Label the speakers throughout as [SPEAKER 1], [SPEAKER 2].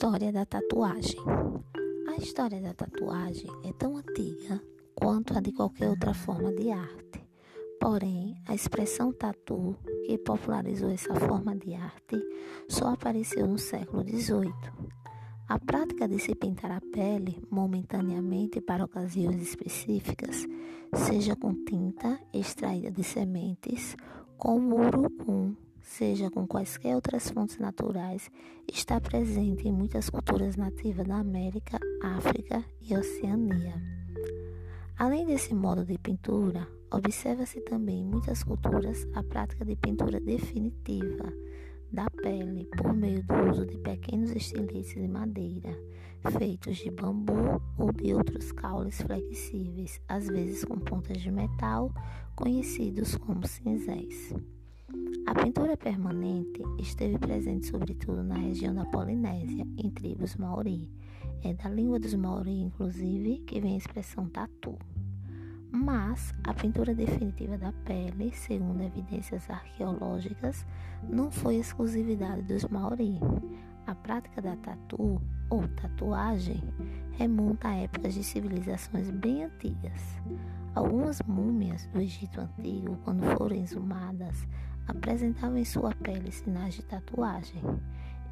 [SPEAKER 1] História da tatuagem. A história da tatuagem é tão antiga quanto a de qualquer outra forma de arte. Porém, a expressão tatu, que popularizou essa forma de arte, só apareceu no século XVIII. A prática de se pintar a pele momentaneamente para ocasiões específicas, seja com tinta extraída de sementes, com urucum, seja com quaisquer outras fontes naturais, está presente em muitas culturas nativas da América, África e Oceania. Além desse modo de pintura, observa-se também em muitas culturas a prática de pintura definitiva da pele por meio do uso de pequenos estiletes de madeira, feitos de bambu ou de outros caules flexíveis, às vezes com pontas de metal, conhecidos como cinzéis. A pintura permanente esteve presente sobretudo na região da Polinésia, em tribos maori. É da língua dos maori, inclusive, que vem a expressão tatu. Mas a pintura definitiva da pele, segundo evidências arqueológicas, não foi exclusividade dos maori. A prática da tatu, ou tatuagem, remonta a épocas de civilizações bem antigas. Algumas múmias do Egito Antigo, quando foram exumadas, apresentavam em sua pele sinais de tatuagem.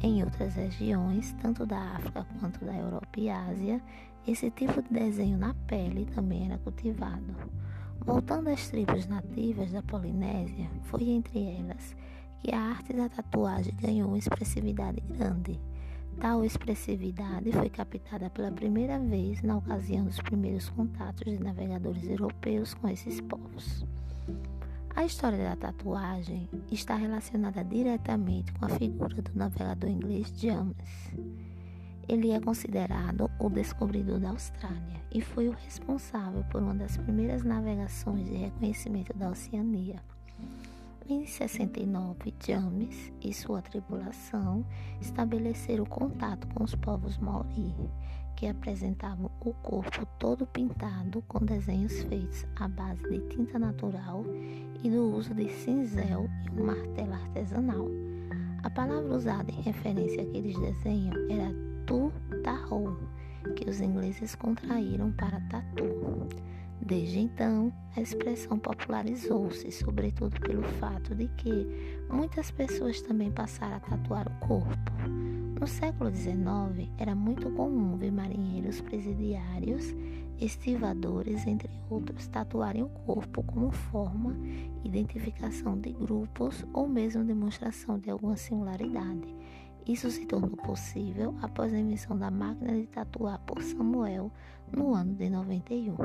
[SPEAKER 1] Em outras regiões, tanto da África quanto da Europa e Ásia, esse tipo de desenho na pele também era cultivado. Voltando às tribos nativas da Polinésia, foi entre elas que a arte da tatuagem ganhou uma expressividade grande. Tal expressividade foi captada pela primeira vez na ocasião dos primeiros contatos de navegadores europeus com esses povos. A história da tatuagem está relacionada diretamente com a figura do navegador inglês James. Ele é considerado o descobridor da Austrália e foi o responsável por uma das primeiras navegações de reconhecimento da Oceania. Em 69, James e sua tripulação estabeleceram contato com os povos maori que apresentavam o corpo todo pintado com desenhos feitos à base de tinta natural e do uso de cinzel e um martelo artesanal. A palavra usada em referência àqueles desenhos era tu-taho, que os ingleses contraíram para tatu. Desde então, a expressão popularizou-se, sobretudo pelo fato de que muitas pessoas também passaram a tatuar o corpo. No século XIX, era muito comum ver marinheiros presidiários, estivadores, entre outros, tatuarem o corpo como forma, identificação de grupos ou mesmo demonstração de alguma singularidade. Isso se tornou possível após a invenção da máquina de tatuar por Samuel no ano de 91.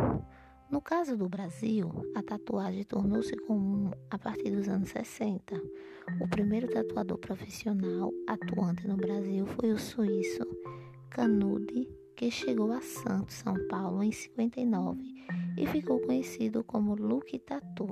[SPEAKER 1] No caso do Brasil, a tatuagem tornou-se comum a partir dos anos 60. O primeiro tatuador profissional atuante no Brasil foi o suíço Canude, que chegou a Santos, São Paulo, em 59 e ficou conhecido como Luke Tatu.